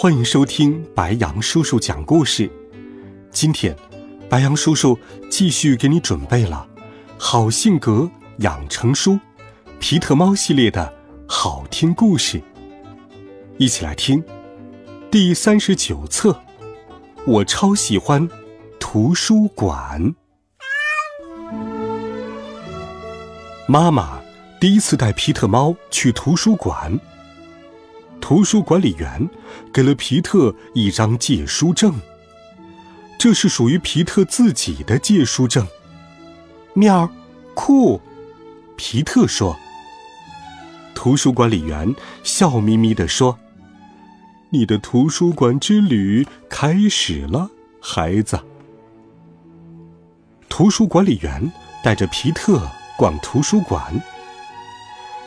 欢迎收听白杨叔叔讲故事。今天，白杨叔叔继续给你准备了《好性格养成书》皮特猫系列的好听故事，一起来听第三十九册。我超喜欢图书馆。妈妈第一次带皮特猫去图书馆。图书管理员给了皮特一张借书证，这是属于皮特自己的借书证。喵，酷！皮特说。图书管理员笑眯眯地说：“你的图书馆之旅开始了，孩子。”图书管理员带着皮特逛图书馆，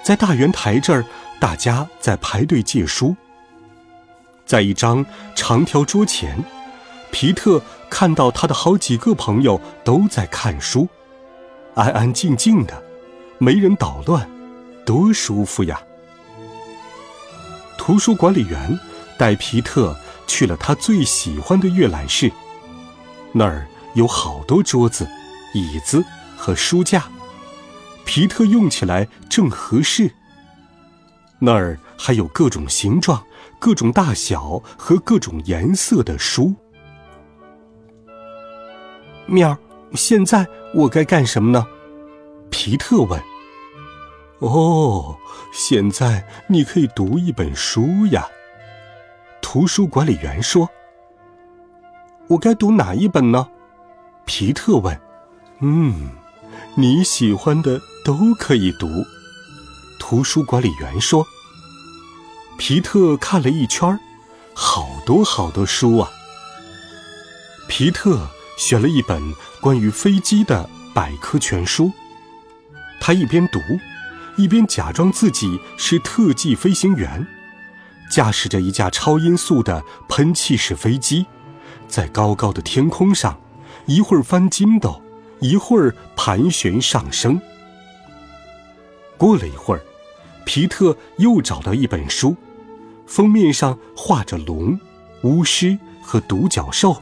在大圆台这儿。大家在排队借书。在一张长条桌前，皮特看到他的好几个朋友都在看书，安安静静的，没人捣乱，多舒服呀！图书管理员带皮特去了他最喜欢的阅览室，那儿有好多桌子、椅子和书架，皮特用起来正合适。那儿还有各种形状、各种大小和各种颜色的书。喵，现在我该干什么呢？皮特问。哦，现在你可以读一本书呀。图书管理员说。我该读哪一本呢？皮特问。嗯，你喜欢的都可以读。图书管理员说：“皮特看了一圈好多好多书啊。”皮特选了一本关于飞机的百科全书，他一边读，一边假装自己是特技飞行员，驾驶着一架超音速的喷气式飞机，在高高的天空上，一会儿翻筋斗，一会儿盘旋上升。过了一会儿。皮特又找到一本书，封面上画着龙、巫师和独角兽。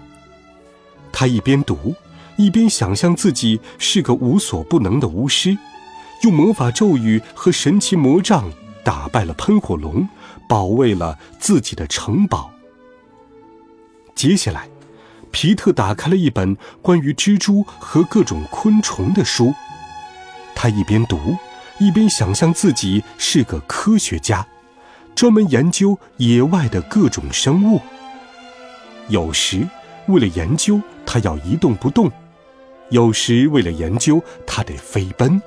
他一边读，一边想象自己是个无所不能的巫师，用魔法咒语和神奇魔杖打败了喷火龙，保卫了自己的城堡。接下来，皮特打开了一本关于蜘蛛和各种昆虫的书，他一边读。一边想象自己是个科学家，专门研究野外的各种生物。有时为了研究，他要一动不动；有时为了研究，他得飞奔。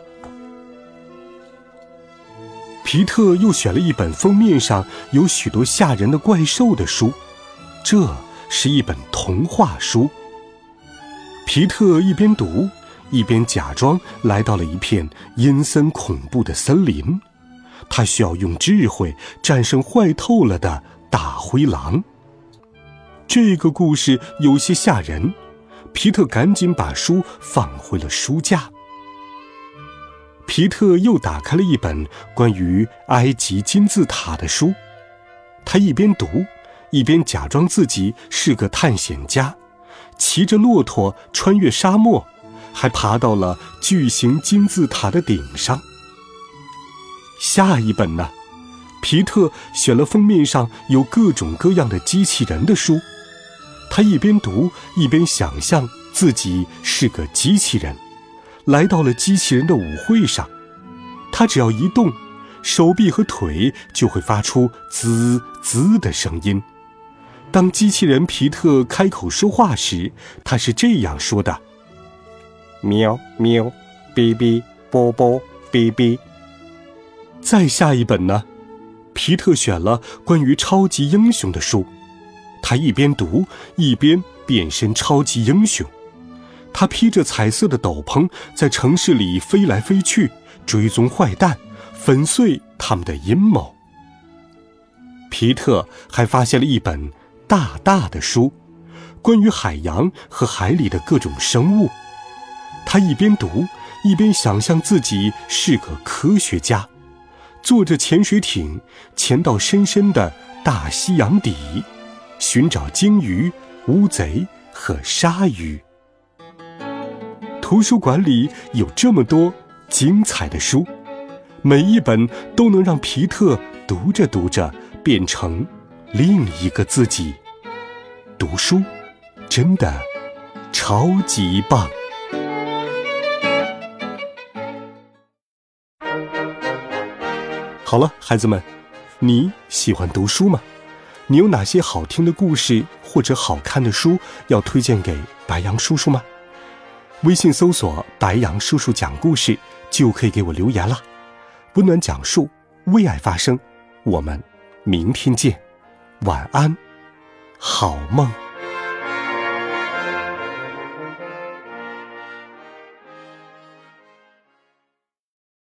皮特又选了一本封面上有许多吓人的怪兽的书，这是一本童话书。皮特一边读。一边假装来到了一片阴森恐怖的森林，他需要用智慧战胜坏透了的大灰狼。这个故事有些吓人，皮特赶紧把书放回了书架。皮特又打开了一本关于埃及金字塔的书，他一边读，一边假装自己是个探险家，骑着骆驼穿越沙漠。还爬到了巨型金字塔的顶上。下一本呢？皮特选了封面上有各种各样的机器人的书，他一边读一边想象自己是个机器人，来到了机器人的舞会上。他只要一动，手臂和腿就会发出滋滋的声音。当机器人皮特开口说话时，他是这样说的。喵喵，哔哔，啵啵，哔哔。再下一本呢？皮特选了关于超级英雄的书，他一边读一边变身超级英雄。他披着彩色的斗篷，在城市里飞来飞去，追踪坏蛋，粉碎他们的阴谋。皮特还发现了一本大大的书，关于海洋和海里的各种生物。他一边读，一边想象自己是个科学家，坐着潜水艇潜到深深的大西洋底，寻找鲸鱼、乌贼和鲨鱼。图书馆里有这么多精彩的书，每一本都能让皮特读着读着变成另一个自己。读书真的超级棒！好了，孩子们，你喜欢读书吗？你有哪些好听的故事或者好看的书要推荐给白杨叔叔吗？微信搜索“白杨叔叔讲故事”，就可以给我留言了。温暖讲述，为爱发声。我们明天见，晚安，好梦。